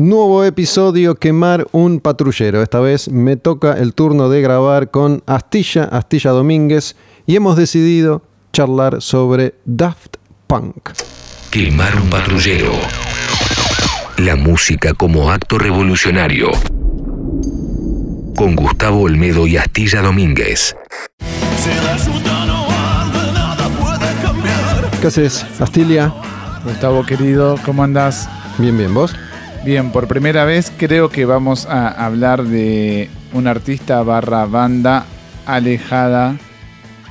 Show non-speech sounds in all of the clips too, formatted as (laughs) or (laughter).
Nuevo episodio, quemar un patrullero. Esta vez me toca el turno de grabar con Astilla, Astilla Domínguez, y hemos decidido charlar sobre Daft Punk. Quemar un patrullero. La música como acto revolucionario. Con Gustavo Olmedo y Astilla Domínguez. ¿Qué haces, Astilia? Gustavo querido, ¿cómo andás? Bien, bien, ¿vos? Bien, por primera vez creo que vamos a hablar de un artista barra banda alejada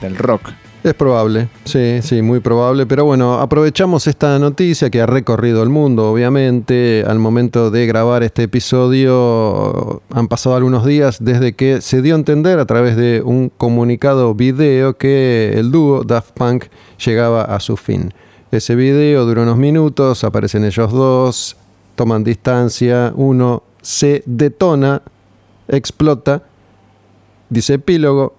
del rock. Es probable, sí, sí, muy probable. Pero bueno, aprovechamos esta noticia que ha recorrido el mundo, obviamente. Al momento de grabar este episodio han pasado algunos días desde que se dio a entender a través de un comunicado video que el dúo Daft Punk llegaba a su fin. Ese video duró unos minutos, aparecen ellos dos, toman distancia, uno se detona, explota, dice epílogo,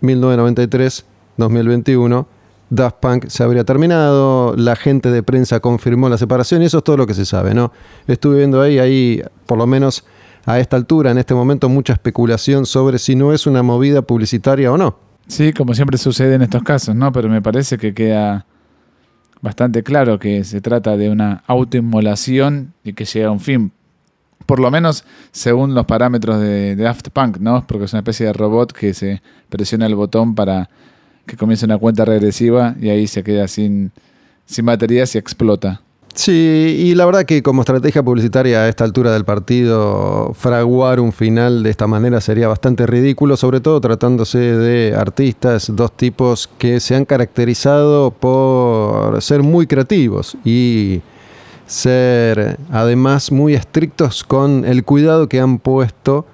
1993 2021, Daft Punk se habría terminado, la gente de prensa confirmó la separación y eso es todo lo que se sabe, ¿no? Estuve viendo ahí, ahí, por lo menos a esta altura, en este momento, mucha especulación sobre si no es una movida publicitaria o no. Sí, como siempre sucede en estos casos, ¿no? Pero me parece que queda bastante claro que se trata de una autoinmolación y que llega a un fin. Por lo menos según los parámetros de, de Punk, ¿no? Porque es una especie de robot que se presiona el botón para que comienza una cuenta regresiva y ahí se queda sin, sin baterías y explota. Sí, y la verdad que como estrategia publicitaria a esta altura del partido, fraguar un final de esta manera sería bastante ridículo, sobre todo tratándose de artistas, dos tipos que se han caracterizado por ser muy creativos y ser además muy estrictos con el cuidado que han puesto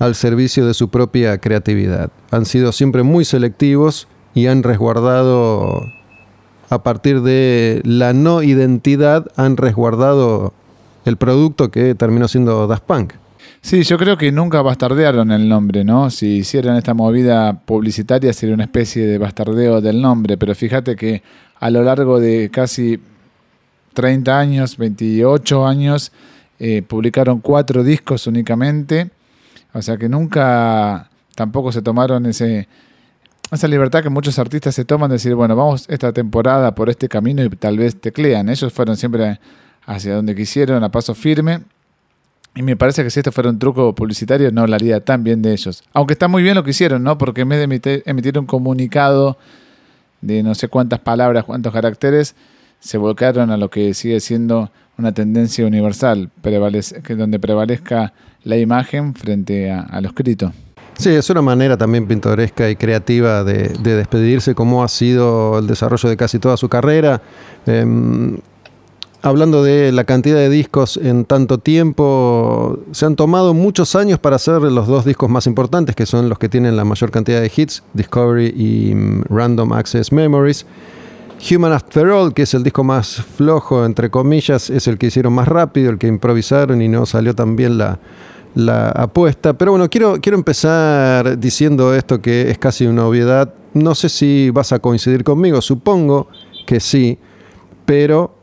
al servicio de su propia creatividad. Han sido siempre muy selectivos y han resguardado, a partir de la no identidad, han resguardado el producto que terminó siendo Daft Punk. Sí, yo creo que nunca bastardearon el nombre, ¿no? Si hicieran esta movida publicitaria sería una especie de bastardeo del nombre, pero fíjate que a lo largo de casi 30 años, 28 años, eh, publicaron cuatro discos únicamente, o sea que nunca tampoco se tomaron ese, esa libertad que muchos artistas se toman de decir, bueno, vamos esta temporada por este camino y tal vez teclean. Ellos fueron siempre hacia donde quisieron, a paso firme. Y me parece que si esto fuera un truco publicitario no hablaría tan bien de ellos. Aunque está muy bien lo que hicieron, ¿no? Porque en vez de emitir, un comunicado de no sé cuántas palabras, cuántos caracteres, se volcaron a lo que sigue siendo una tendencia universal, que donde prevalezca la imagen frente a lo escrito. Sí, es una manera también pintoresca y creativa de, despedirse, como ha sido el desarrollo de casi toda su carrera. Em, hablando de la cantidad de discos en tanto tiempo, se han tomado muchos años para hacer los dos discos más importantes, que son los que tienen la mayor cantidad de hits, Discovery y mm, Random Access Memories. Human After All, que es el disco más flojo, entre comillas, es el que hicieron más rápido, el que improvisaron y no salió tan bien la, la apuesta. Pero bueno, quiero, quiero empezar diciendo esto que es casi una obviedad. No sé si vas a coincidir conmigo, supongo que sí, pero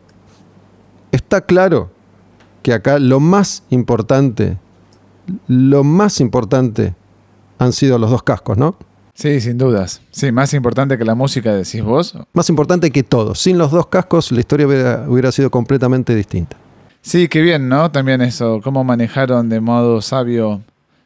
está claro que acá lo más importante, lo más importante han sido los dos cascos, ¿no? Sí, sin dudas. Sí, más importante que la música, decís vos. Más importante que todo. Sin los dos cascos la historia hubiera sido completamente distinta. Sí, qué bien, ¿no? También eso, cómo manejaron de modo sabio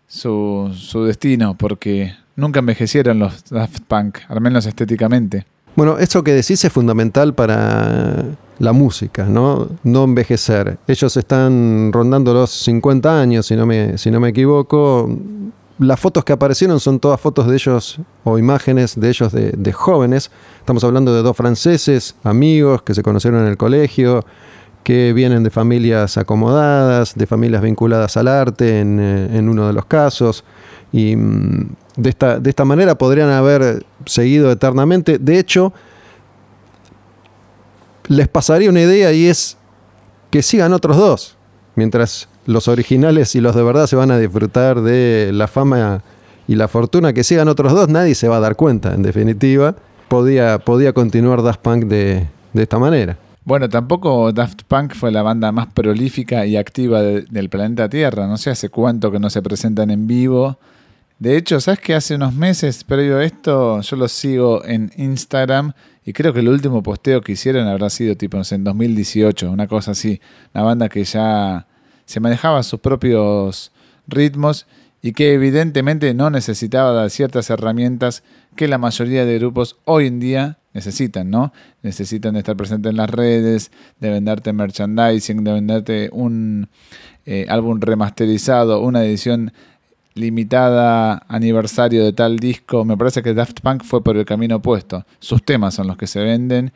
su, su destino, porque nunca envejecieron los Daft Punk, al menos estéticamente. Bueno, eso que decís es fundamental para la música, ¿no? No envejecer. Ellos están rondando los 50 años, si no me, si no me equivoco. Las fotos que aparecieron son todas fotos de ellos o imágenes de ellos de, de jóvenes. Estamos hablando de dos franceses, amigos que se conocieron en el colegio, que vienen de familias acomodadas, de familias vinculadas al arte en, eh, uno de los casos. Y mm, de esta, de esta manera podrían haber seguido eternamente. De hecho, les pasaría una idea y es que sigan otros dos, mientras los originales y los de verdad se van a disfrutar de la fama y la fortuna, que sigan otros dos, nadie se va a dar cuenta, en definitiva. Podía, podía continuar Daft Punk de, de esta manera. Bueno, tampoco Daft Punk fue la banda más prolífica y activa del planeta Tierra. No sé hace cuánto que no se presentan en vivo. De hecho, ¿sabes que hace unos meses previo a esto yo los sigo en Instagram y creo que el último posteo que hicieron habrá sido tipo en 2018, una cosa así. Una banda que ya se manejaba sus propios ritmos y que evidentemente no necesitaba ciertas herramientas que la mayoría de grupos hoy en día necesitan, ¿no? Necesitan estar presentes en las redes, de venderte merchandising, de venderte un eh, álbum remasterizado, una edición limitada aniversario de tal disco. Me parece que Daft Punk fue por el camino opuesto. Sus temas son los que se venden,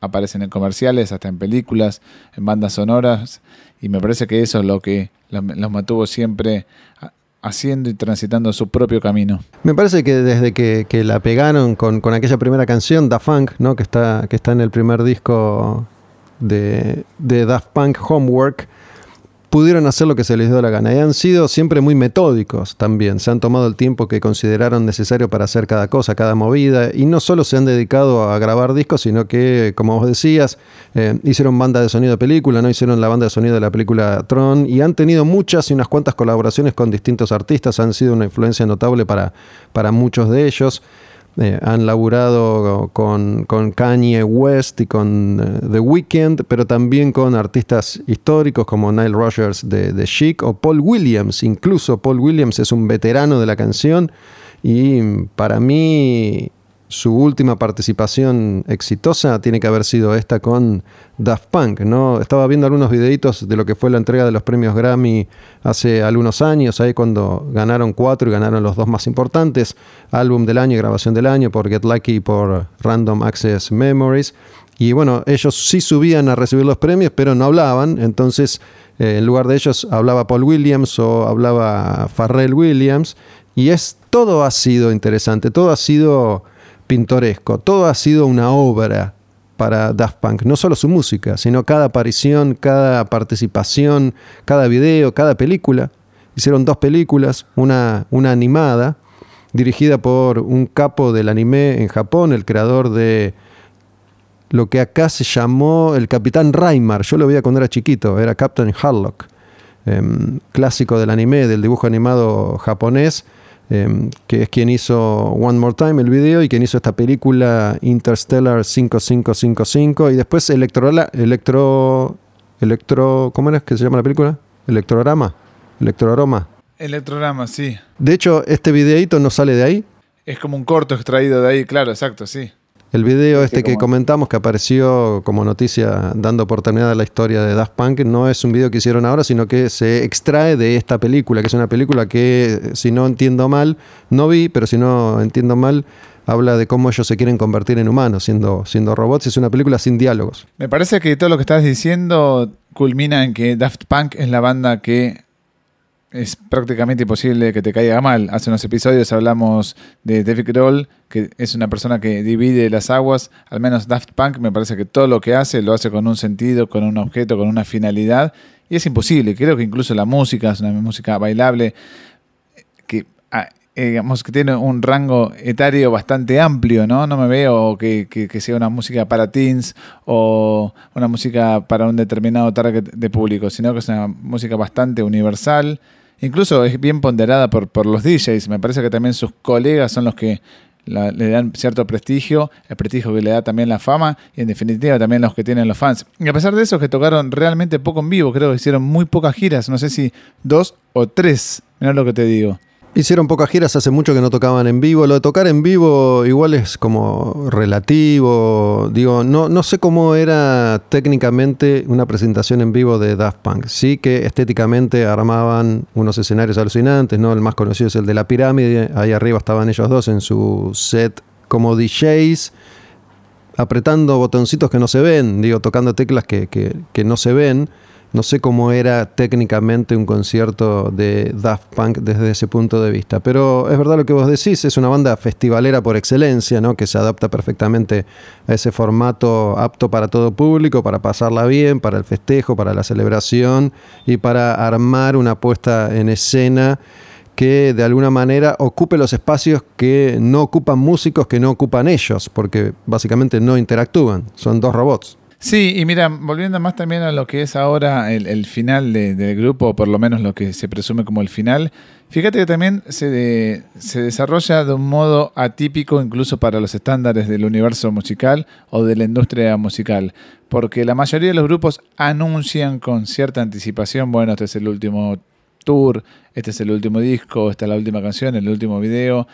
aparecen en comerciales, hasta en películas, en bandas sonoras, y me parece que eso es lo que los mantuvo siempre haciendo y transitando su propio camino. Me parece que desde que, la pegaron con, aquella primera canción, Da Funk, ¿no? que, está, que está en el primer disco de, de Daft Punk Homework, pudieron hacer lo que se les dio la gana. Y han sido siempre muy metódicos también. Se han tomado el tiempo que consideraron necesario para hacer cada cosa, cada movida. Y no solo se han dedicado a grabar discos, sino que, como vos decías, eh, hicieron banda de sonido de película, ¿no? Hicieron la banda de sonido de la película Tron. Y han tenido muchas y unas cuantas colaboraciones con distintos artistas. Han sido una influencia notable para, para muchos de ellos. Eh, han laburado con, con, Kanye West y con eh, The Weeknd, pero también con artistas históricos como Nile Rogers de, de Chic o Paul Williams. Incluso Paul Williams es un veterano de la canción y para mí su última participación exitosa tiene que haber sido esta con Daft Punk, ¿no? Estaba viendo algunos videitos de lo que fue la entrega de los premios Grammy hace algunos años, ahí cuando ganaron cuatro y ganaron los dos más importantes, álbum del año y grabación del año por Get Lucky y por Random Access Memories. Y bueno, ellos sí subían a recibir los premios, pero no hablaban, entonces eh, en lugar de ellos hablaba Paul Williams o hablaba Pharrell Williams, y es todo ha sido interesante, todo ha sido pintoresco. Todo ha sido una obra para Daft Punk, no solo su música, sino cada aparición, cada participación, cada video, cada película. Hicieron dos películas, una, una animada, dirigida por un capo del anime en Japón, el creador de lo que acá se llamó el Capitán Raimar. Yo lo veía cuando era chiquito, era Captain Harlock, em, clásico del anime, del dibujo animado japonés Em, que es quien hizo One More Time, el video, y quien hizo esta película Interstellar 5555, y después Electro, Electro, Electro, ¿cómo era que se llama la película? Electrorama, Electroaroma. Electrorama, sí. De hecho, este videito no sale de ahí. Es como un corto extraído de ahí, claro, exacto, sí. El video este que comentamos que apareció como noticia dando por terminada la historia de Daft Punk no es un video que hicieron ahora, sino que se extrae de esta película, que es una película que, si no entiendo mal, no vi, pero si no entiendo mal, habla de cómo ellos se quieren convertir en humanos siendo, siendo robots. Es una película sin diálogos. Me parece que todo lo que estás diciendo culmina en que Daft Punk es la banda que es prácticamente imposible que te caiga mal. Hace unos episodios hablamos de David Grohl, que es una persona que divide las aguas. Al menos Daft Punk me parece que todo lo que hace lo hace con un sentido, con un objeto, con una finalidad. Y es imposible. Creo que incluso la música es una música bailable que, ah, digamos, que tiene un rango etario bastante amplio, ¿no? No me veo que, que, sea una música para teens o una música para un determinado target de público, sino que es una música bastante universal Incluso es bien ponderada por, por los DJs. Me parece que también sus colegas son los que le dan cierto prestigio, el prestigio que le da también la fama y en definitiva también los que tienen los fans. Y a pesar de eso, que tocaron realmente poco en vivo, creo que hicieron muy pocas giras, no sé si dos o tres, mira lo que te digo. Hicieron pocas giras, hace mucho que no tocaban en vivo. Lo de tocar en vivo igual es como relativo. Digo, no, no sé cómo era técnicamente una presentación en vivo de Daft Punk. Sí que estéticamente armaban unos escenarios alucinantes, ¿no? El más conocido es el de la pirámide. Ahí arriba estaban ellos dos en su set como DJs, apretando botoncitos que no se ven, digo, tocando teclas que, que no se ven. No sé cómo era técnicamente un concierto de Daft Punk desde ese punto de vista, pero es verdad lo que vos decís, es una banda festivalera por excelencia, ¿no? que se adapta perfectamente a ese formato apto para todo público, para pasarla bien, para el festejo, para la celebración y para armar una puesta en escena que de alguna manera ocupe los espacios que no ocupan músicos, que no ocupan ellos, porque básicamente no interactúan, son dos robots. Sí, y mira, volviendo más también a lo que es ahora el, final del grupo, o por lo menos lo que se presume como el final, fíjate que también se, se desarrolla de un modo atípico incluso para los estándares del universo musical o de la industria musical, porque la mayoría de los grupos anuncian con cierta anticipación, bueno, este es el último tour, este es el último disco, esta es la última canción, el último video,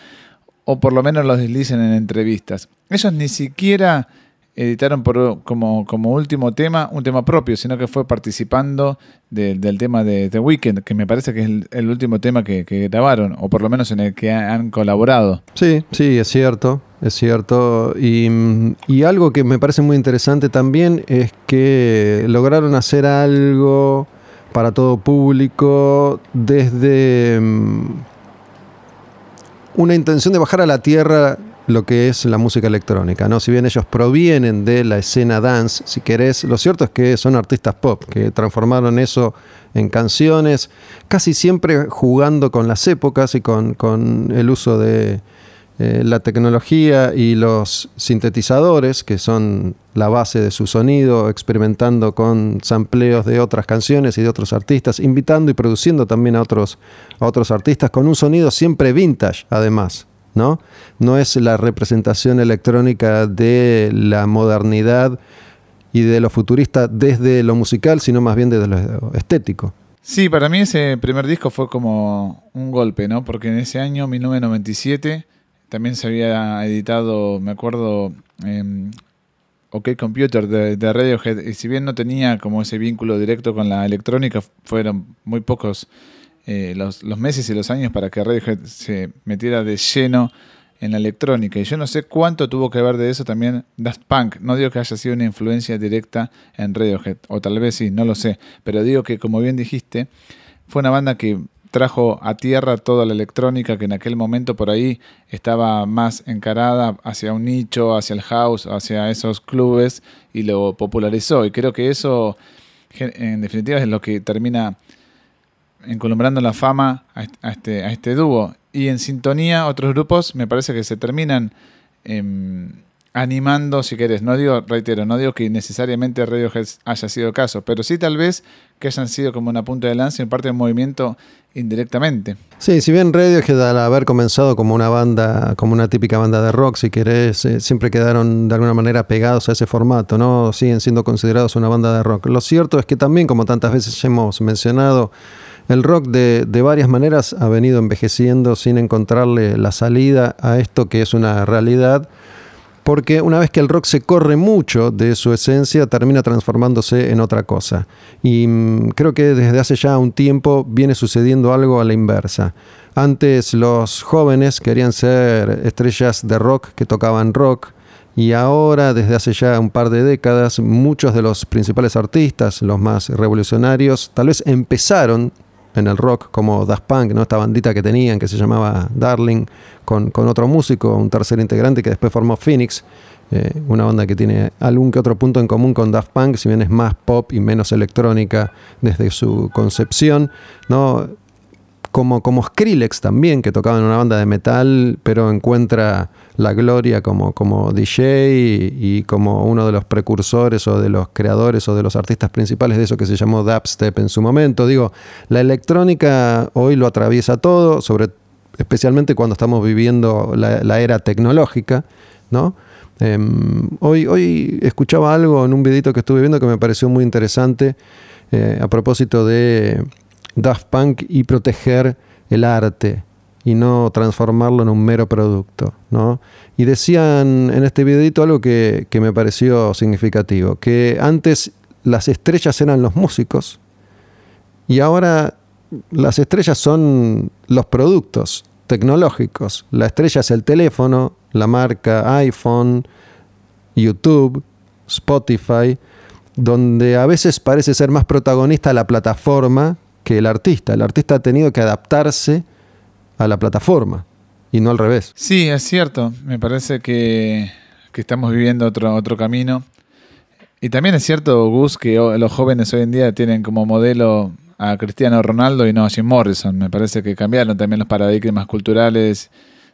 o por lo menos los deslicen en entrevistas. Ellos ni siquiera editaron por, como, como último tema un tema propio, sino que fue participando del tema de The Weeknd, que me parece que es el, último tema que, grabaron, o por lo menos en el que han colaborado. Sí, sí, es cierto, es cierto. Y, y algo que me parece muy interesante también es que lograron hacer algo para todo público desde mm, una intención de bajar a la tierra lo que es la música electrónica, ¿no? Si bien ellos provienen de la escena dance, si querés, lo cierto es que son artistas pop, que transformaron eso en canciones, casi siempre jugando con las épocas y con, con el uso de eh, la tecnología y los sintetizadores, que son la base de su sonido, experimentando con sampleos de otras canciones y de otros artistas, invitando y produciendo también a otros, a otros artistas con un sonido siempre vintage, además. ¿No? No es la representación electrónica de la modernidad y de lo futurista desde lo musical, sino más bien desde lo estético. Sí, para mí ese primer disco fue como un golpe, ¿no? Porque en ese año, 1997, también se había editado, me acuerdo, eh, OK Computer de, de, Radiohead, y si bien no tenía como ese vínculo directo con la electrónica, fueron muy pocos eh, los, meses y los años para que Radiohead se metiera de lleno en la electrónica. Y yo no sé cuánto tuvo que ver de eso también Daft Punk. No digo que haya sido una influencia directa en Radiohead, o tal vez sí, no lo sé. Pero digo que, como bien dijiste, fue una banda que trajo a tierra toda la electrónica que en aquel momento por ahí estaba más encarada hacia un nicho, hacia el house, hacia esos clubes y lo popularizó. Y creo que eso, en definitiva, es lo que termina encolumbrando la fama a este, a este dúo. Y en sintonía, otros grupos me parece que se terminan em, animando, si querés. No digo, reitero, no digo que necesariamente Radiohead haya sido caso, pero sí tal vez que hayan sido como una punta de lanza en parte del movimiento indirectamente. Sí, si bien Radiohead al haber comenzado como una banda, como una típica banda de rock, si querés, eh, siempre quedaron de alguna manera pegados a ese formato, ¿no? Siguen siendo considerados una banda de rock. Lo cierto es que también, como tantas veces hemos mencionado, el rock de, varias maneras ha venido envejeciendo sin encontrarle la salida a esto que es una realidad, porque una vez que el rock se corre mucho de su esencia, termina transformándose en otra cosa. Y mm, creo que desde hace ya un tiempo viene sucediendo algo a la inversa. Antes los jóvenes querían ser estrellas de rock que tocaban rock, y ahora, desde hace ya un par de décadas, muchos de los principales artistas, los más revolucionarios, tal vez empezaron en el rock, como Daft Punk, ¿no? esta bandita que tenían que se llamaba Darling, con, con otro músico, un tercer integrante que después formó Phoenix, eh, una banda que tiene algún que otro punto en común con Daft Punk, si bien es más pop y menos electrónica desde su concepción. ¿no? Como, como Skrillex también, que tocaba en una banda de metal, pero encuentra la gloria como, como DJ y, como uno de los precursores o de los creadores o de los artistas principales de eso que se llamó dubstep en su momento. Digo, la electrónica hoy lo atraviesa todo, sobre, especialmente cuando estamos viviendo la, era tecnológica, ¿no? Em, hoy, hoy escuchaba algo en un videito que estuve viendo que me pareció muy interesante eh, a propósito de Daft Punk y proteger el arte y no transformarlo en un mero producto. ¿no? Y decían en este videito algo que, que me pareció significativo, que antes las estrellas eran los músicos y ahora las estrellas son los productos tecnológicos. La estrella es el teléfono, la marca iPhone, YouTube, Spotify, donde a veces parece ser más protagonista la plataforma que el artista. El artista ha tenido que adaptarse a la plataforma y no al revés. Sí, es cierto. Me parece que, estamos viviendo otro, otro camino. Y también es cierto, Gus, que los jóvenes hoy en día tienen como modelo a Cristiano Ronaldo y no a Jim Morrison. Me parece que cambiaron también los paradigmas culturales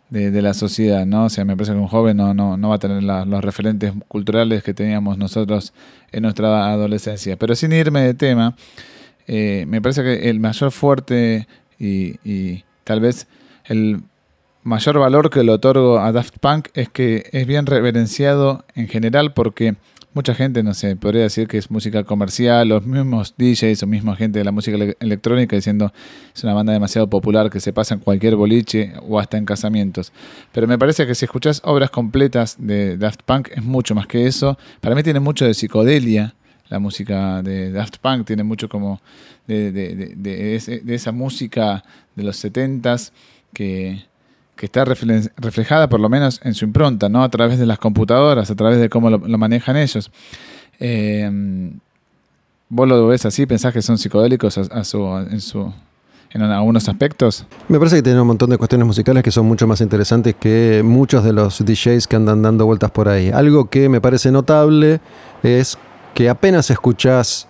de, la sociedad, ¿no? O sea, me parece que un joven no, no, no va a tener los referentes culturales que teníamos nosotros en nuestra adolescencia. Pero sin irme de tema, eh, me parece que el mayor fuerte y, tal vez el mayor valor que le otorgo a Daft Punk es que es bien reverenciado en general porque mucha gente, no sé, podría decir que es música comercial, los mismos DJs o misma gente de la música electrónica diciendo es una banda demasiado popular que se pasa en cualquier boliche o hasta en casamientos. Pero me parece que si escuchas obras completas de Daft Punk es mucho más que eso. Para mí tiene mucho de psicodelia. La música de Daft Punk tiene mucho como de, de esa música de los 70s que, que está reflejada por lo menos en su impronta, ¿no? A través de las computadoras, a través de cómo lo, manejan ellos. Eh, ¿Vos lo ves así? ¿Pensás que son psicodélicos en, su, en algunos aspectos? Me parece que tienen un montón de cuestiones musicales que son mucho más interesantes que muchos de los DJs que andan dando vueltas por ahí. Algo que me parece notable es que apenas escuchás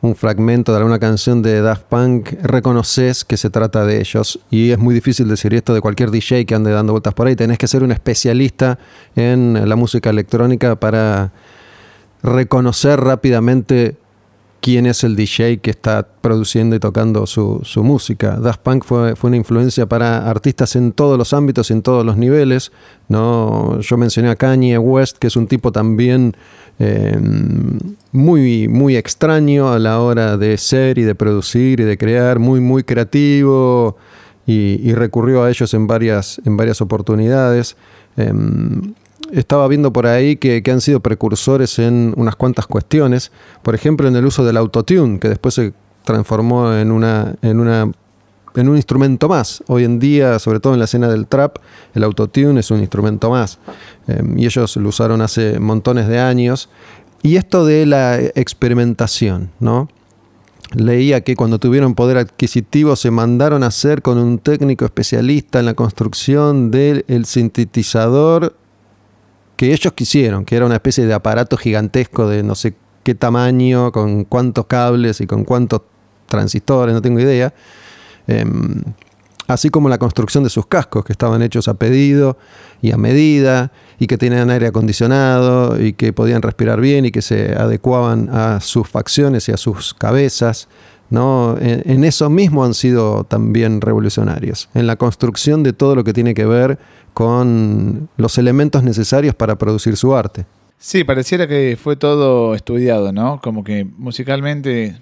un fragmento de alguna canción de Daft Punk, reconoces que se trata de ellos. Y es muy difícil decir esto de cualquier DJ que ande dando vueltas por ahí. Tenés que ser un especialista en la música electrónica para reconocer rápidamente quién es el DJ que está produciendo y tocando su, música. Daft Punk fue, fue, una influencia para artistas en todos los ámbitos en todos los niveles. ¿no? Yo mencioné a Kanye West, que es un tipo también Em, muy, muy extraño a la hora de ser y de producir y de crear, muy, muy creativo y, recurrió a ellos en varias, en varias oportunidades. Em, estaba viendo por ahí que, que, han sido precursores en unas cuantas cuestiones, por ejemplo en el uso del autotune, que después se transformó en una, en una en un instrumento más. Hoy en día, sobre todo en la escena del trap, el autotune es un instrumento más. Em, y ellos lo usaron hace montones de años. Y esto de la experimentación, ¿no? Leía que cuando tuvieron poder adquisitivo se mandaron a hacer con un técnico especialista en la construcción del sintetizador que ellos quisieron, que era una especie de aparato gigantesco de no sé qué tamaño, con cuántos cables y con cuántos transistores, no tengo idea Em, así como la construcción de sus cascos, que estaban hechos a pedido y a medida, y que tenían aire acondicionado, y que podían respirar bien, y que se adecuaban a sus facciones y a sus cabezas. ¿No? En, eso mismo han sido también revolucionarios, en la construcción de todo lo que tiene que ver con los elementos necesarios para producir su arte. Sí, pareciera que fue todo estudiado, ¿no? Como que musicalmente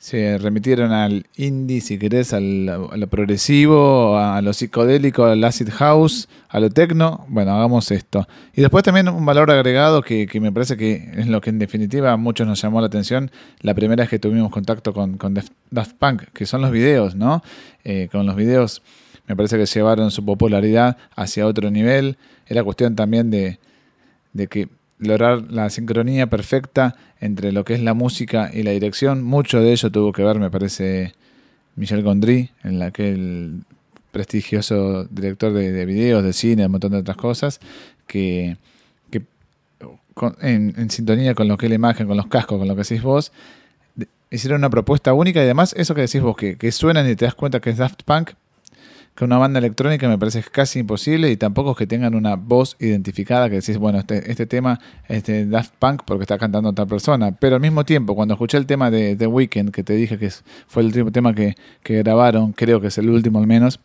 se remitieron al indie, si querés, al, a lo progresivo, a lo psicodélico, al acid house, a lo techno. Bueno, hagamos esto. Y después también un valor agregado que, me parece que es lo que en definitiva a muchos nos llamó la atención la primera vez que tuvimos contacto con, con Daft Punk, que son los videos, ¿no? Eh, con los videos me parece que llevaron su popularidad hacia otro nivel. Era cuestión también de, de que lograr la sincronía perfecta entre lo que es la música y la dirección. Mucho de ello tuvo que ver, me parece, Michel Gondry, en la que el prestigioso director de, videos, de cine, un montón de otras cosas, que, en, sintonía con lo que es la imagen, con los cascos, con lo que decís vos, hicieron una propuesta única y además eso que decís vos, que, que suenan y te das cuenta que es Daft Punk, que una banda electrónica me parece casi imposible y tampoco es que tengan una voz identificada que decís, bueno, este, este tema es de Daft Punk porque está cantando otra persona. Pero al mismo tiempo, cuando escuché el tema de The Weeknd, que te dije que fue el último tema que, grabaron, creo que es el último al menos,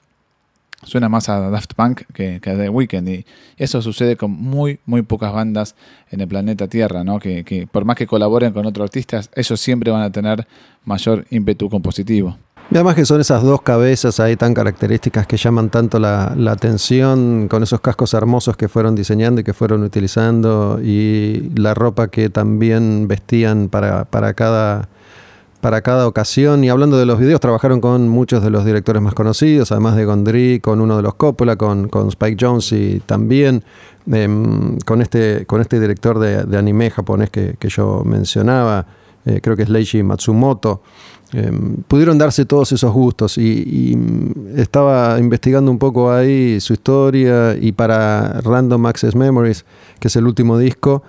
suena más a Daft Punk que, que, a The Weeknd. Y eso sucede con muy, muy pocas bandas en el planeta Tierra, ¿no? Que, que por más que colaboren con otros artistas, ellos siempre van a tener mayor ímpetu compositivo. Y además que son esas dos cabezas ahí tan características que llaman tanto la, atención con esos cascos hermosos que fueron diseñando y que fueron utilizando y la ropa que también vestían para, para, cada, para cada ocasión. Y hablando de los videos, trabajaron con muchos de los directores más conocidos, además de Gondry, con uno de los Coppola, con, con Spike Jones y también em, con, este, con este director de, anime japonés que, yo mencionaba, eh, creo que es Leiji Matsumoto. Em, pudieron darse todos esos gustos y, estaba investigando un poco ahí su historia y para Random Access Memories, que es el último disco,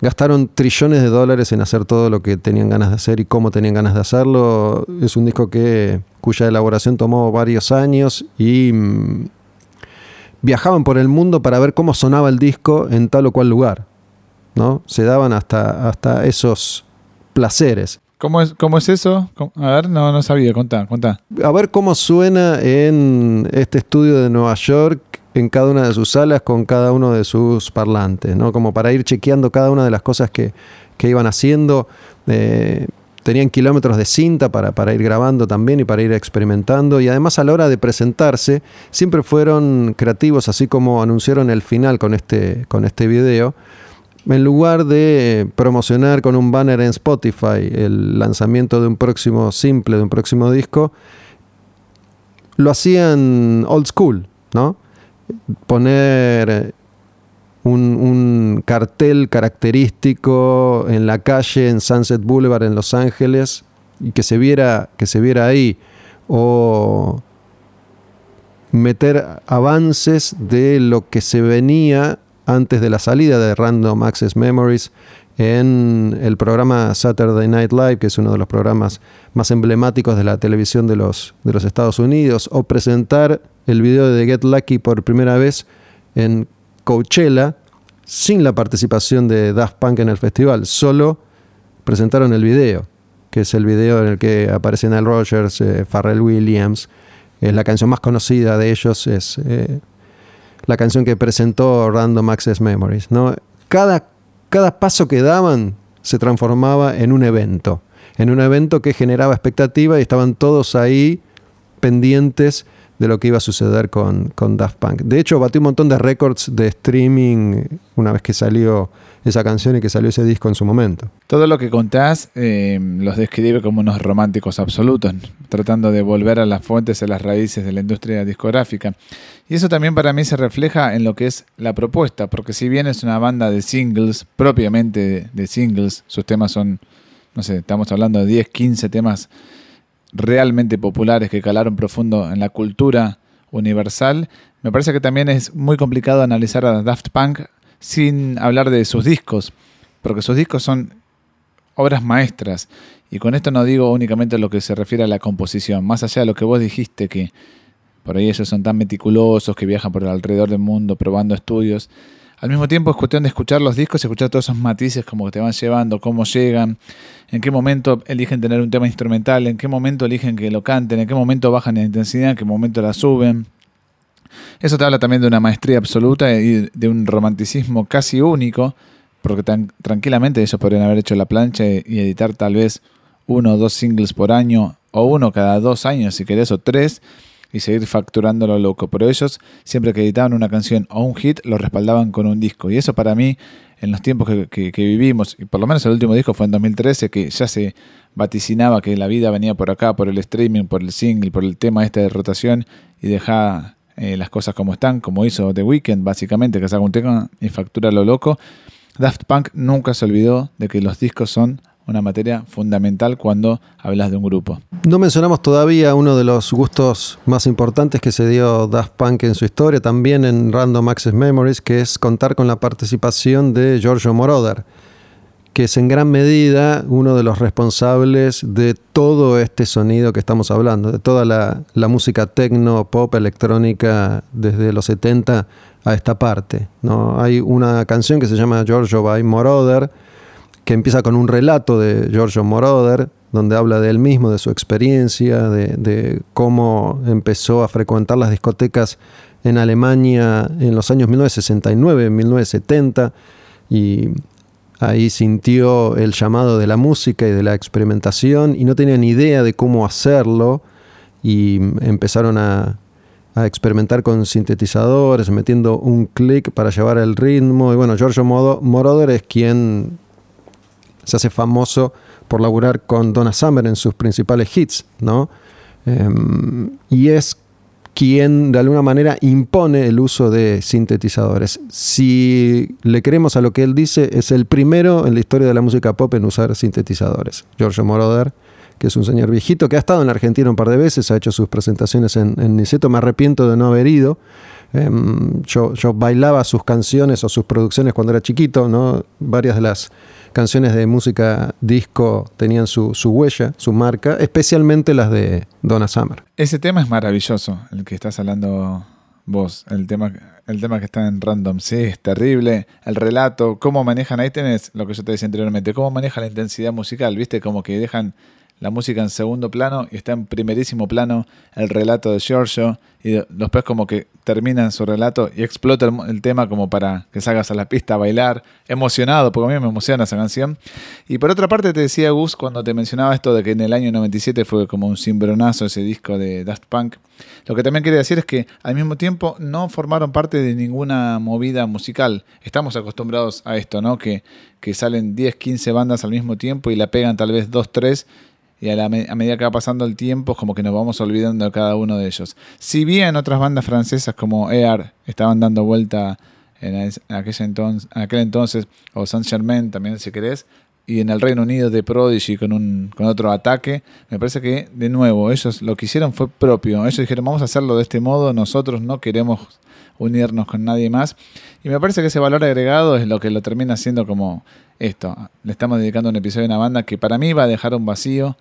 gastaron trillones de dólares en hacer todo lo que tenían ganas de hacer y cómo tenían ganas de hacerlo. Es un disco que cuya elaboración tomó varios años y mm, viajaban por el mundo para ver cómo sonaba el disco en tal o cual lugar. ¿no? Se daban hasta, hasta esos placeres. ¿Cómo es, cómo es eso? A ver, no, no sabía, contá, contá. A ver cómo suena en este estudio de Nueva York, en cada una de sus salas, con cada uno de sus parlantes, ¿no? Como para ir chequeando cada una de las cosas que, que iban haciendo. Eh, tenían kilómetros de cinta para, para, ir grabando también y para ir experimentando. Y además a la hora de presentarse, siempre fueron creativos, así como anunciaron el final con este, con este video en lugar de promocionar con un banner en Spotify el lanzamiento de un próximo simple, de un próximo disco, lo hacían old school, ¿no? Poner un, un, cartel característico en la calle, en Sunset Boulevard en Los Ángeles, y que se viera, que se viera ahí, o meter avances de lo que se venía antes de la salida de Random Access Memories en el programa Saturday Night Live, que es uno de los programas más emblemáticos de la televisión de los, de los Estados Unidos, o presentar el video de Get Lucky por primera vez en Coachella sin la participación de Daft Punk en el festival, solo presentaron el video, que es el video en el que aparecen Al Rogers, eh, Pharrell Williams, es la canción más conocida de ellos, es eh, la canción que presentó Random Access Memories. ¿no? Cada, cada paso que daban se transformaba en un evento, en un evento que generaba expectativa y estaban todos ahí pendientes de lo que iba a suceder con, con Daft Punk. De hecho, batió un montón de récords de streaming una vez que salió esa canción y que salió ese disco en su momento. Todo lo que contás eh, los describe como unos románticos absolutos, tratando de volver a las fuentes, a las raíces de la industria discográfica. Y eso también para mí se refleja en lo que es la propuesta, porque si bien es una banda de singles, propiamente de singles, sus temas son, no sé, estamos hablando de 10, 15 temas realmente populares que calaron profundo en la cultura universal, me parece que también es muy complicado analizar a Daft Punk sin hablar de sus discos, porque sus discos son obras maestras. Y con esto no digo únicamente lo que se refiere a la composición, más allá de lo que vos dijiste, que por ahí ellos son tan meticulosos, que viajan por alrededor del mundo probando estudios. Al mismo tiempo es cuestión de escuchar los discos y escuchar todos esos matices como que te van llevando, cómo llegan, en qué momento eligen tener un tema instrumental, en qué momento eligen que lo canten, en qué momento bajan la intensidad, en qué momento la suben. Eso te habla también de una maestría absoluta y de un romanticismo casi único, porque tan, tranquilamente ellos podrían haber hecho la plancha y editar tal vez uno o dos singles por año, o uno cada dos años si querés, o tres, y seguir facturándolo loco. Pero ellos, siempre que editaban una canción o un hit, lo respaldaban con un disco. Y eso para mí, en los tiempos que, vivimos, y por lo menos el último disco fue en 2013, que ya se vaticinaba que la vida venía por acá, por el streaming, por el single, por el tema este de rotación, y dejaba eh, las cosas como están, como hizo The Weeknd, básicamente, que saca un tema y factura lo loco. Daft Punk nunca se olvidó de que los discos son una materia fundamental cuando hablas de un grupo. No mencionamos todavía uno de los gustos más importantes que se dio Daft Punk en su historia, también en Random Access Memories, que es contar con la participación de Giorgio Moroder, que es en gran medida uno de los responsables de todo este sonido que estamos hablando, de toda la, música techno, pop, electrónica desde los 70 a esta parte. ¿no? Hay una canción que se llama Giorgio by Moroder, que empieza con un relato de Giorgio Moroder, donde habla de él mismo, de su experiencia, de, cómo empezó a frecuentar las discotecas en Alemania en los años 1969, 1970, y ahí sintió el llamado de la música y de la experimentación y no tenía ni idea de cómo hacerlo y empezaron a, a experimentar con sintetizadores, metiendo un clic para llevar el ritmo. Y bueno, Giorgio Moroder es quien se hace famoso por laburar con Donna Summer en sus principales hits, ¿no? Em, y es quien de alguna manera impone el uso de sintetizadores. Si le creemos a lo que él dice, es el primero en la historia de la música pop en usar sintetizadores. Giorgio Moroder, que es un señor viejito que ha estado en Argentina un par de veces, ha hecho sus presentaciones en, en Niceto, me arrepiento de no haber ido. Em, yo, yo, bailaba sus canciones o sus producciones cuando era chiquito, ¿no? Varias de las canciones de música disco tenían su, huella, su marca, especialmente las de Donna Summer. Ese tema es maravilloso, el que estás hablando vos, el tema, el tema que está en random. Sí, es terrible. El relato, cómo manejan, ahí tenés lo que yo te decía anteriormente, cómo maneja la intensidad musical, ¿viste? Como que dejan la música en segundo plano y está en primerísimo plano el relato de Giorgio y después como que termina su relato y explota el, tema como para que salgas a la pista a bailar, emocionado, porque a mí me emociona esa canción. Y por otra parte te decía Gus cuando te mencionaba esto de que en el año 97 fue como un cimbronazo ese disco de Daft Punk, lo que también quería decir es que al mismo tiempo no formaron parte de ninguna movida musical. Estamos acostumbrados a esto, ¿no? Que, que salen 10, 15 bandas al mismo tiempo y la pegan tal vez 2, 3 y a, medida que va pasando el tiempo es como que nos vamos olvidando de cada uno de ellos. Si bien otras bandas francesas como Air estaban dando vuelta en, aquel, entonces, aquel entonces, o Saint Germain también si querés, y en el Reino Unido de Prodigy con, un, con otro ataque, me parece que de nuevo ellos lo que hicieron fue propio. Ellos dijeron vamos a hacerlo de este modo, nosotros no queremos unirnos con nadie más. Y me parece que ese valor agregado es lo que lo termina haciendo como esto. Le estamos dedicando un episodio a una banda que para mí va a dejar un vacío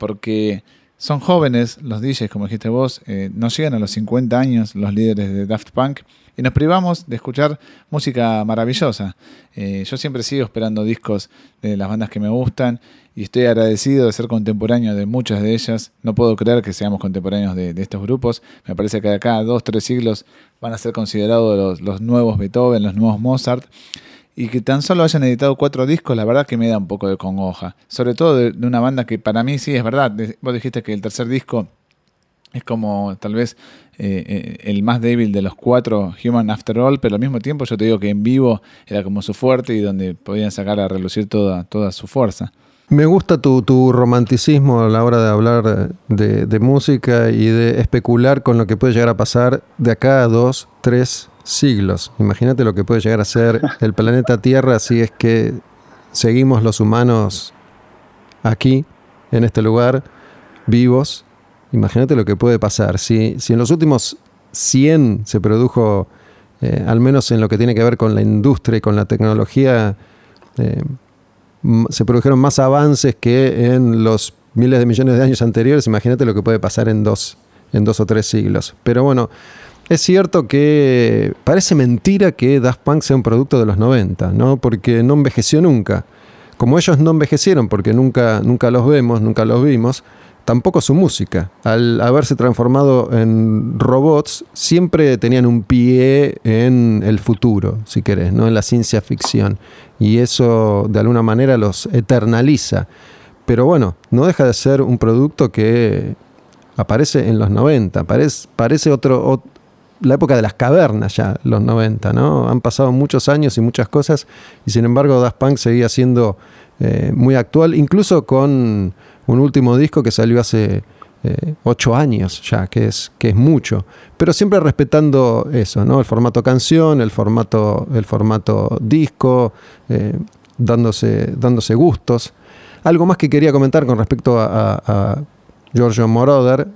porque son jóvenes los DJs, como dijiste vos, eh, no llegan a los 50 años los líderes de Daft Punk y nos privamos de escuchar música maravillosa. Eh, yo siempre sigo esperando discos de las bandas que me gustan y estoy agradecido de ser contemporáneo de muchas de ellas. No puedo creer que seamos contemporáneos de, estos grupos. Me parece que de acá a dos, tres siglos van a ser considerados los, los nuevos Beethoven, los nuevos Mozart y que tan solo hayan editado cuatro discos, la verdad que me da un poco de congoja. Sobre todo de, una banda que para mí sí es verdad. Vos dijiste que el tercer disco es como tal vez eh, eh, el más débil de los cuatro, Human After All, pero al mismo tiempo yo te digo que en vivo era como su fuerte y donde podían sacar a relucir toda, toda su fuerza. Me gusta tu, tu, romanticismo a la hora de hablar de, de, música y de especular con lo que puede llegar a pasar de acá a dos, tres siglos. Imagínate lo que puede llegar a ser (laughs) el planeta Tierra si es que seguimos los humanos aquí, en este lugar, vivos. Imagínate lo que puede pasar. Si, si en los últimos 100 se produjo, eh, al menos en lo que tiene que ver con la industria y con la tecnología, eh, se produjeron más avances que en los miles de millones de años anteriores, imagínate lo que puede pasar en dos, en dos o tres siglos. Pero bueno, es cierto que parece mentira que Daft Punk sea un producto de los 90, ¿no? Porque no envejeció nunca. Como ellos no envejecieron porque nunca, nunca los vemos, nunca los vimos, tampoco su música. Al haberse transformado en robots, siempre tenían un pie en el futuro, si querés, ¿no? en la ciencia ficción. Y eso de alguna manera los eternaliza. Pero bueno, no deja de ser un producto que aparece en los 90, parece, parece otro, la época de las cavernas ya, los 90, ¿no? Han pasado muchos años y muchas cosas y sin embargo Daft Punk seguía siendo eh, muy actual, incluso con un último disco que salió hace eh, ocho años ya, que es, que es mucho, pero siempre respetando eso, ¿no? El formato canción, el formato, el formato disco, eh, dándose, dándose gustos. Algo más que quería comentar con respecto a, a Giorgio Moroder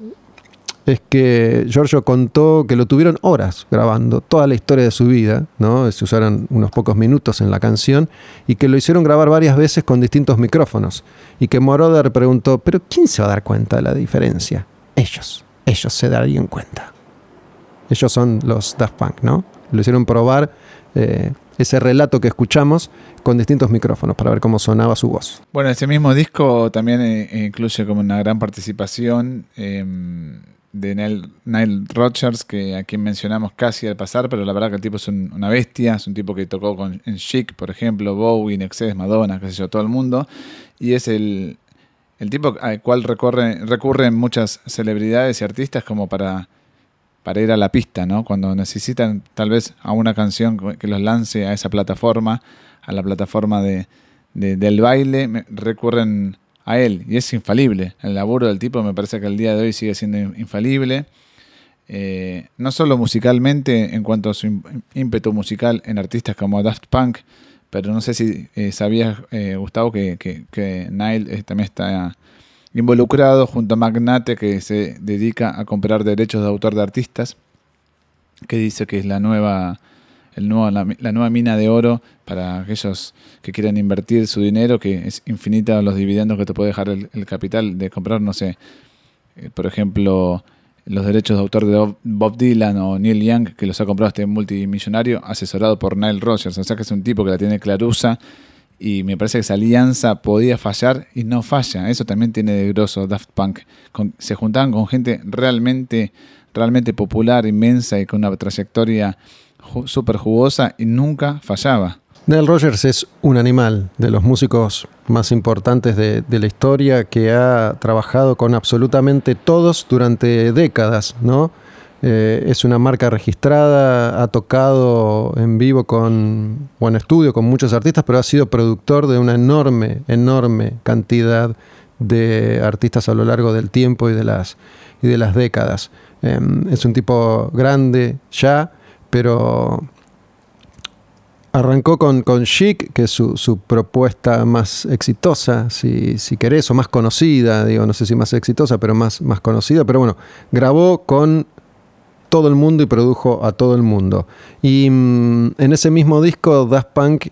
es que Giorgio contó que lo tuvieron horas grabando, toda la historia de su vida, ¿no? Se usaron unos pocos minutos en la canción y que lo hicieron grabar varias veces con distintos micrófonos. Y que Moroder preguntó, ¿pero quién se va a dar cuenta de la diferencia? Ellos, ellos se darían cuenta. Ellos son los Daft Punk, ¿no? Lo hicieron probar eh, ese relato que escuchamos con distintos micrófonos para ver cómo sonaba su voz. Bueno, ese mismo disco también eh, incluye como una gran participación. Em, de Nile, Rodgers, que a quien mencionamos casi al pasar, pero la verdad que el tipo es una bestia, es un tipo que tocó con, en Chic, por ejemplo, Bowie, Nexus, Madonna, qué sé yo, todo el mundo, y es el, el tipo al cual recurren muchas celebridades y artistas como para, para ir a la pista, ¿no? Cuando necesitan tal vez a una canción que los lance a esa plataforma, a la plataforma de, del baile, recurren a él y es infalible. El laburo del tipo me parece que el día de hoy sigue siendo infalible. Eh, no solo musicalmente en cuanto a su ímpetu musical en artistas como Daft Punk, pero no sé si eh, sabías, eh, Gustavo, que, que, Nile también está involucrado junto a Magnate, que se dedica a comprar derechos de autor de artistas, que dice que es la nueva la, nueva mina de oro para aquellos que quieran invertir su dinero, que es infinita los dividendos que te puede dejar el, capital de comprar, no sé, eh, por ejemplo, los derechos de autor de Bob Dylan o Neil Young, que los ha comprado este multimillonario, asesorado por Nile Rogers. O sea que es un tipo que la tiene clarusa y me parece que esa alianza podía fallar y no falla. Eso también tiene de grosso Daft Punk. se juntaban con gente realmente, realmente popular, inmensa y con una trayectoria súper jugosa y nunca fallaba. Neil Rogers es un animal de los músicos más importantes de, la historia que ha trabajado con absolutamente todos durante décadas, ¿no? Eh, es una marca registrada, ha tocado en vivo con, o en estudio con muchos artistas, pero ha sido productor de una enorme, enorme cantidad de artistas a lo largo del tiempo y de las, y de las décadas. Em, es un tipo grande ya, pero Arrancó con, Chic, que es su, propuesta más exitosa, si, si, querés, o más conocida, digo, no sé si más exitosa, pero más, más conocida. Pero bueno, grabó con todo el mundo y produjo a todo el mundo. Y mm, en ese mismo disco, Daft Punk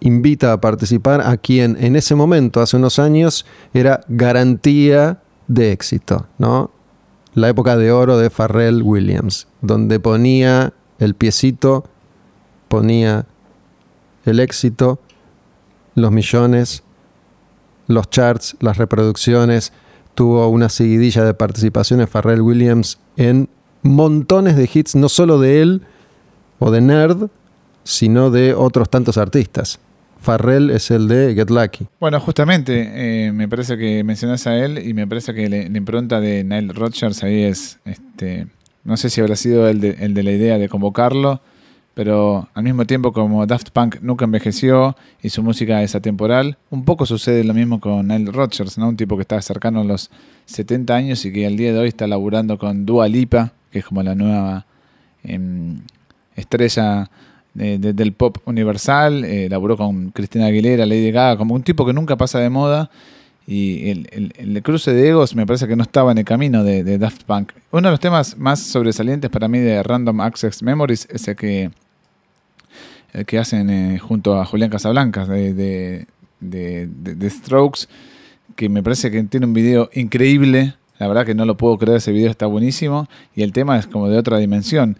invita a participar a quien en ese momento, hace unos años, era garantía de éxito, ¿no? La época de oro de Pharrell Williams, donde ponía el piecito, ponía el éxito, los millones, los charts, las reproducciones. Tuvo una seguidilla de participaciones Pharrell Williams en montones de hits, no solo de él o de Nerd, sino de otros tantos artistas. Farrell es el de Get Lucky. Bueno, justamente, eh, me parece que mencionas a él y me parece que la, impronta de Nile Rodgers ahí es, este, no sé si habrá sido el de, el de la idea de convocarlo, pero al mismo tiempo como Daft Punk nunca envejeció y su música es atemporal, un poco sucede lo mismo con Nile Rodgers, ¿no? un tipo que está cercano a los 70 años y que al día de hoy está laburando con Dua Lipa, que es como la nueva em, estrella del pop universal, eh, laburó con Cristina Aguilera, Lady Gaga, como un tipo que nunca pasa de moda y el, cruce de egos me parece que no estaba en el camino de, Daft Punk. Uno de los temas más sobresalientes para mí de Random Access Memories es el que, el que hacen eh, junto a Julián Casablancas de, de, Strokes, que me parece que tiene un video increíble. La verdad que no lo puedo creer, ese video está buenísimo. Y el tema es como de otra dimensión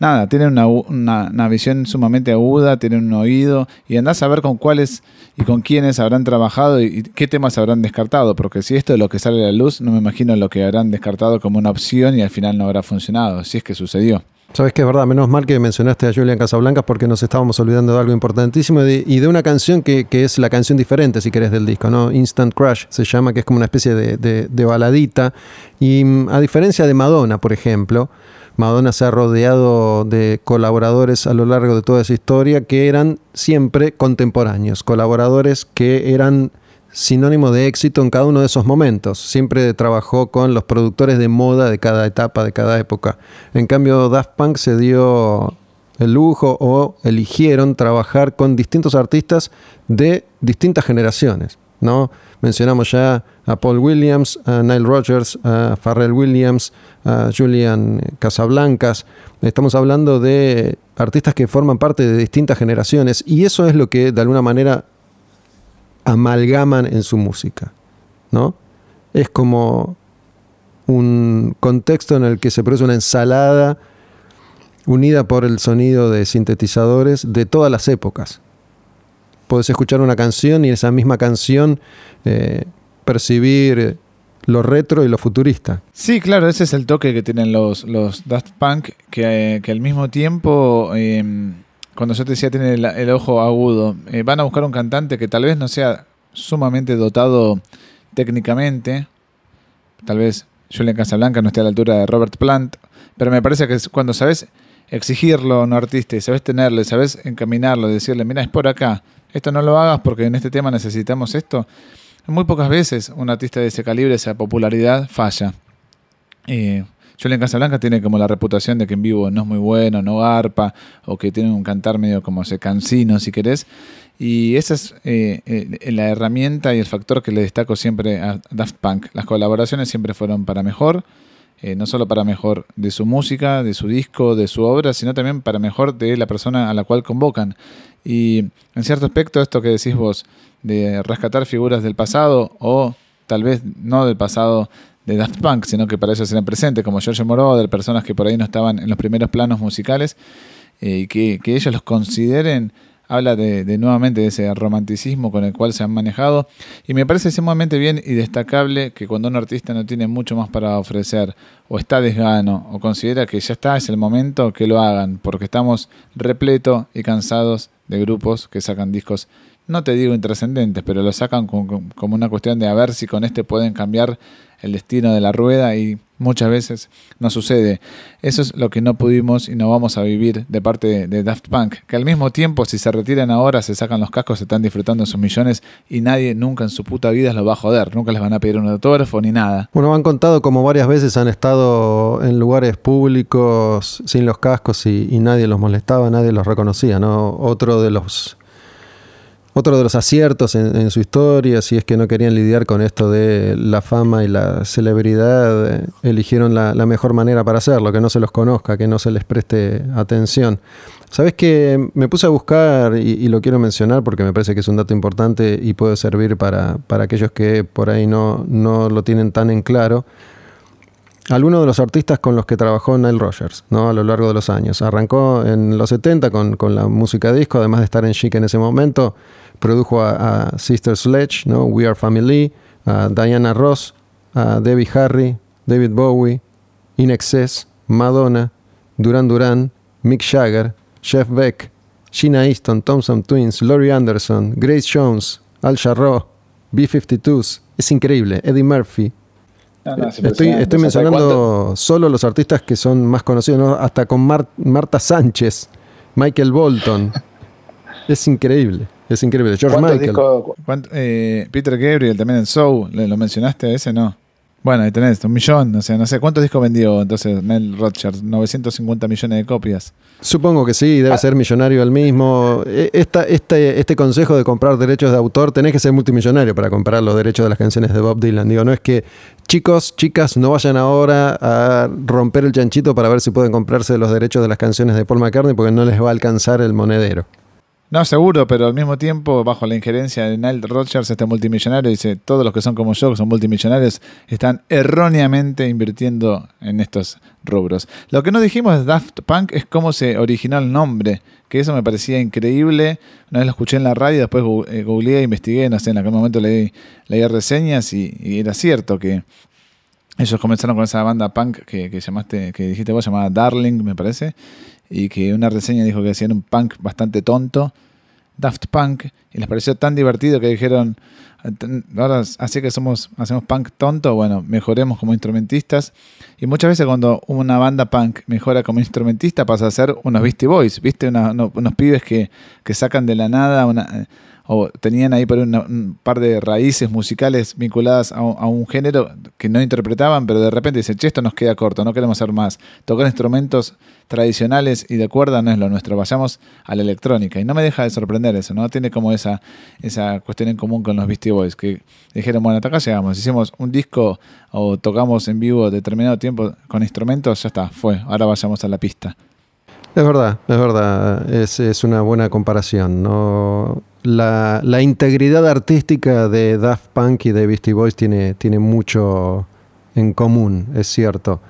nada, tienen una, visión sumamente aguda, tienen un oído y andás a ver con cuáles y con quiénes habrán trabajado y, qué temas habrán descartado, porque si esto es lo que sale a la luz, no me imagino lo que habrán descartado como una opción y al final no habrá funcionado, si es que sucedió. Sabes que es verdad, menos mal que mencionaste a Julian Casablancas porque nos estábamos olvidando de algo importantísimo y de, una canción que, es la canción diferente, si querés, del disco, ¿no? Instant Crush se llama, que es como una especie de, de baladita. Y mm, a diferencia de Madonna, por ejemplo, Madonna se ha rodeado de colaboradores a lo largo de toda esa historia que eran siempre contemporáneos, colaboradores que eran sinónimo de éxito en cada uno de esos momentos. Siempre trabajó con los productores de moda de cada etapa, de cada época. En cambio, Daft Punk se dio el lujo o eligieron trabajar con distintos artistas de distintas generaciones. ¿no? Mencionamos ya a Paul Williams, a Nile Rogers, a Pharrell Williams, a Julian Casablancas. Estamos hablando de artistas que forman parte de distintas generaciones y eso es lo que de alguna manera amalgaman en su música, ¿no? Es como un contexto en el que se produce una ensalada unida por el sonido de sintetizadores de todas las épocas. Puedes escuchar una canción y esa misma canción eh, percibir lo retro y lo futurista. Sí, claro, ese es el toque que tienen los, los Daft Punk, que, al mismo tiempo, em, cuando yo te decía tiene el, ojo agudo, eh, van a buscar un cantante que tal vez no sea sumamente dotado técnicamente, tal vez Julian Casablanca no esté a la altura de Robert Plant, pero me parece que cuando sabes exigirlo a un artista y sabes tenerle, sabes encaminarlo, decirle, mira, es por acá, esto no lo hagas porque en este tema necesitamos esto, muy pocas veces un artista de ese calibre, esa popularidad, falla. Eh, Julian Casablanca tiene como la reputación de que en vivo no es muy bueno, no garpa, o que tiene un cantar medio como se cansino, si querés. Y esa es eh, eh, la herramienta y el factor que le destaco siempre a Daft Punk. Las colaboraciones siempre fueron para mejor, eh, no solo para mejor de su música, de su disco, de su obra, sino también para mejor de la persona a la cual convocan. Y en cierto aspecto, esto que decís vos, de rescatar figuras del pasado o tal vez no del pasado, de Daft Punk, sino que para ellos eran presentes, como George Moroder, personas que por ahí no estaban en los primeros planos musicales, eh, y que, que ellos los consideren habla de, nuevamente de ese romanticismo con el cual se han manejado. Y me parece sumamente bien y destacable que cuando un artista no tiene mucho más para ofrecer o está desgano o considera que ya está, es el momento que lo hagan porque estamos repleto y cansados de grupos que sacan discos no te digo intrascendentes, pero lo sacan como una cuestión de a ver si con este pueden cambiar el destino de la rueda y muchas veces no sucede. Eso es lo que no pudimos y no vamos a vivir de parte de, Daft Punk, que al mismo tiempo si se retiran ahora, se sacan los cascos, se están disfrutando sus millones y nadie nunca en su puta vida los va a joder, nunca les van a pedir un autógrafo ni nada. Bueno, han contado como varias veces han estado en lugares públicos sin los cascos y, y nadie los molestaba, nadie los reconocía, ¿no? Otro de los otro de los aciertos en, su historia, si es que no querían lidiar con esto de la fama y la celebridad, eh, eligieron la, mejor manera para hacerlo, que no se los conozca, que no se les preste atención. Sabes que me puse a buscar y, lo quiero mencionar porque me parece que es un dato importante y puede servir para, aquellos que por ahí no, no lo tienen tan en claro algunos de los artistas con los que trabajó Nile Rogers ¿no? a lo largo de los años. Arrancó en los 70 con, con la música disco, además de estar en Chic en ese momento, produjo a, Sister Sledge, ¿no? We Are Family, a Diana Ross, a Debbie Harry, David Bowie, In Excess, Madonna, Duran Duran, Mick Jagger, Jeff Beck, Gina Easton, Thompson Twins, Laurie Anderson, Grace Jones, Al Jarreau, B-52s. Es increíble. Eddie Murphy, estoy, mencionando solo los artistas que son más conocidos, hasta con Marta Sánchez, Michael Bolton. (laughs) es increíble, es increíble. George Michael. Eh, Peter Gabriel también en Soul, ¿lo mencionaste a ese? No. Bueno, ahí tenés, un millón, no sé, no sé. ¿Cuántos discos vendió entonces Nell Rodgers? 950 millones de copias. Supongo que sí, debe ah. ser millonario el mismo. E, esta, este, este consejo de comprar derechos de autor, tenés que ser multimillonario para comprar los derechos de las canciones de Bob Dylan. Digo, no es que chicos, chicas, no vayan ahora a romper el chanchito para ver si pueden comprarse los derechos de las canciones de Paul McCartney porque no les va a alcanzar el monedero. No, seguro, pero al mismo tiempo, bajo la injerencia de Nile Rodgers, este multimillonario, dice, todos los que son como yo, que son multimillonarios, están erróneamente invirtiendo en estos rubros. Lo que no dijimos de Daft Punk es cómo se originó el nombre, que eso me parecía increíble. Una vez lo escuché en la radio, después eh, googleé, investigué, no sé, en aquel momento leí, leí reseñas y, era cierto que ellos comenzaron con esa banda punk que, que llamaste, que dijiste vos, llamada Darling, me parece, y que una reseña dijo que hacían un punk bastante tonto, Daft Punk, y les pareció tan divertido que dijeron, ahora así que somos, hacemos punk tonto, bueno, mejoremos como instrumentistas. Y muchas veces cuando una banda punk mejora como instrumentista pasa a ser unos Beastie Boys, ¿viste? unos pibes que, que sacan de la nada una o tenían ahí por un par de raíces musicales vinculadas a, un género que no interpretaban, pero de repente dicen, che, esto nos queda corto, no queremos hacer más. Tocar instrumentos tradicionales y de cuerda no es lo nuestro, vayamos a la electrónica. Y no me deja de sorprender eso, ¿no? Tiene como esa, esa cuestión en común con los Beastie Boys, que dijeron, bueno, hasta acá llegamos, hicimos un disco o tocamos en vivo determinado tiempo con instrumentos, ya está, fue, ahora vayamos a la pista. Es verdad, es verdad, es, es una buena comparación, ¿no? la, la, integridad artística de Daft Punk y de Beastie Boys tiene, tiene mucho en común, es cierto.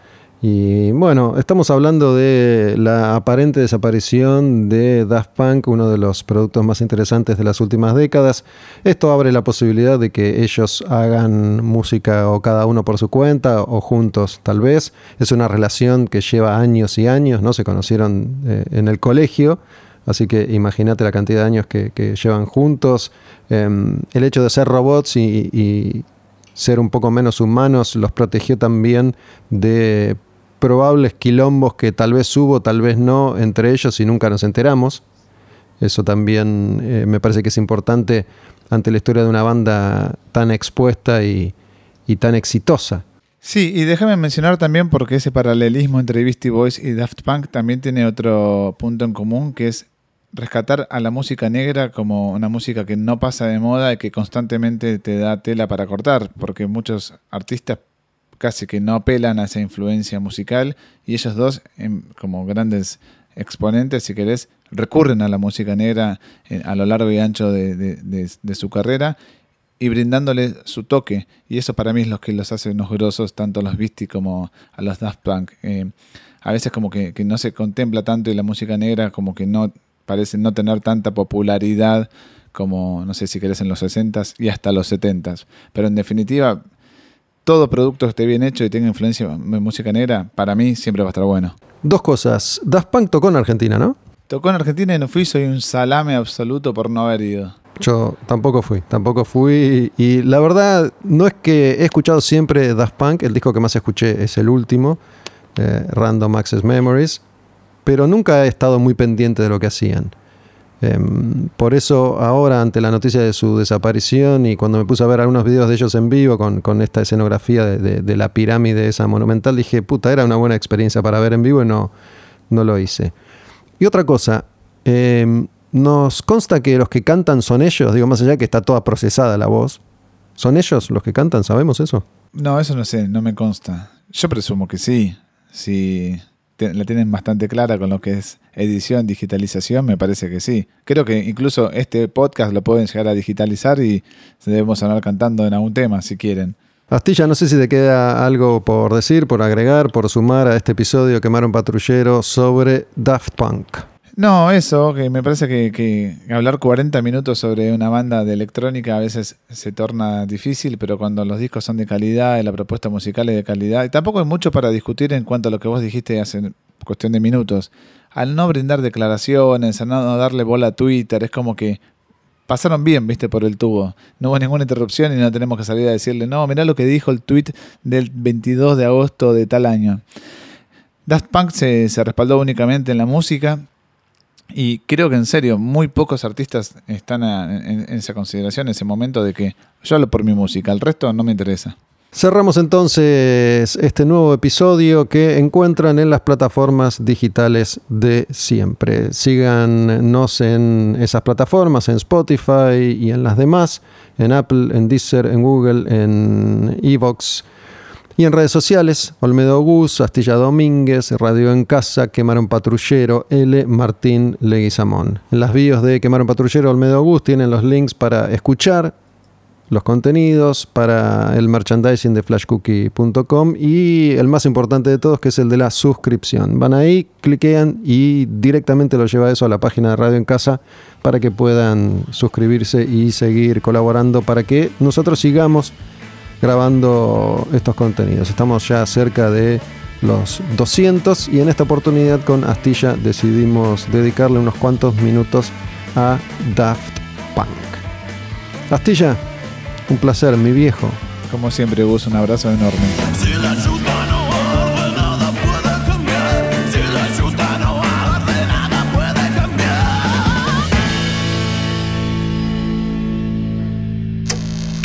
Y bueno, estamos hablando de la aparente desaparición de Daft Punk, uno de los productos más interesantes de las últimas décadas. Esto abre la posibilidad de que ellos hagan música o cada uno por su cuenta o juntos tal vez. Es una relación que lleva años y años, ¿no? Se conocieron eh, en el colegio Así que imagínate la cantidad de años que, llevan juntos. Em, el hecho de ser robots y, ser un poco menos humanos los protegió también de probables quilombos que tal vez hubo, tal vez no, entre ellos y nunca nos enteramos. Eso también eh, me parece que es importante ante la historia de una banda tan expuesta y, y tan exitosa. Sí, y déjame mencionar también porque ese paralelismo entre Beastie Boys y Daft Punk también tiene otro punto en común, que es rescatar a la música negra como una música que no pasa de moda y que constantemente te da tela para cortar, porque muchos artistas casi que no apelan a esa influencia musical y ellos dos, como grandes exponentes, si querés, recurren a la música negra eh, a lo largo y ancho de, su carrera y brindándole su toque. Y eso para mí es lo que los hace unos grosos, tanto a los Beastie como a los Daft Punk. Eh, a veces como que, no se contempla tanto y la música negra como que no parece no tener tanta popularidad como, no sé si querés, en los 60s y hasta los 70s. Pero en definitiva, todo producto que esté bien hecho y tenga influencia en música negra, para mí siempre va a estar bueno. Dos cosas. Daft Punk tocó en Argentina, ¿no? Tocó en Argentina y no fui, soy un salame absoluto por no haber ido. Yo tampoco fui, tampoco fui. Y la verdad, no es que he escuchado siempre Daft Punk, el disco que más escuché es el último, eh, Random Access Memories, pero nunca he estado muy pendiente de lo que hacían. Em, por eso ahora, ante la noticia de su desaparición y cuando me puse a ver algunos videos de ellos en vivo con, esta escenografía de, la pirámide esa monumental, dije, puta, era una buena experiencia para ver en vivo y no, no lo hice. Y otra cosa, em, nos consta que los que cantan son ellos, digo, más allá de que está toda procesada la voz. ¿Son ellos los que cantan? ¿Sabemos eso? No, eso no sé, no me consta. Yo presumo que sí. Si la tienen bastante clara con lo que es edición, digitalización, me parece que sí. Creo que incluso este podcast lo pueden llegar a digitalizar y debemos hablar cantando en algún tema, si quieren. Astilla, no sé si te queda algo por decir, por agregar, por sumar a este episodio Quemaron Patrullero sobre Daft Punk. No, eso, que me parece que, hablar 40 minutos sobre una banda de electrónica a veces se torna difícil, pero cuando los discos son de calidad la propuesta musical es de calidad, y tampoco hay mucho para discutir en cuanto a lo que vos dijiste hace cuestión de minutos. Al no brindar declaraciones, al no darle bola a Twitter, es como que pasaron bien, viste, por el tubo. No hubo ninguna interrupción y no tenemos que salir a decirle, no, mirá lo que dijo el tweet del 22 de agosto de tal año. Daft Punk se, se respaldó únicamente en la música y creo que en serio, muy pocos artistas están en, esa consideración, en ese momento de que yo hablo por mi música, el resto no me interesa. Cerramos entonces este nuevo episodio que encuentran en las plataformas digitales de siempre. Síganos en esas plataformas, en Spotify y en las demás, en Apple, en Deezer, en Google, en Evox y en redes sociales, Olmedo Gus, Astilla Domínguez, Radio en Casa, Quemaron Patrullero, L. Martín Leguizamón. En las bios de Quemaron Patrullero, Olmedo Gus tienen los links para escuchar los contenidos, para el merchandising de flashcookie.com y el más importante de todos que es el de la suscripción. Van ahí, cliquean y directamente lo lleva eso a la página de Radio en Casa para que puedan suscribirse y seguir colaborando para que nosotros sigamos grabando estos contenidos. Estamos ya cerca de los 200 y en esta oportunidad con Astilla decidimos dedicarle unos cuantos minutos a Daft Punk. Astilla, un placer, mi viejo. Como siempre, Gus, un abrazo enorme.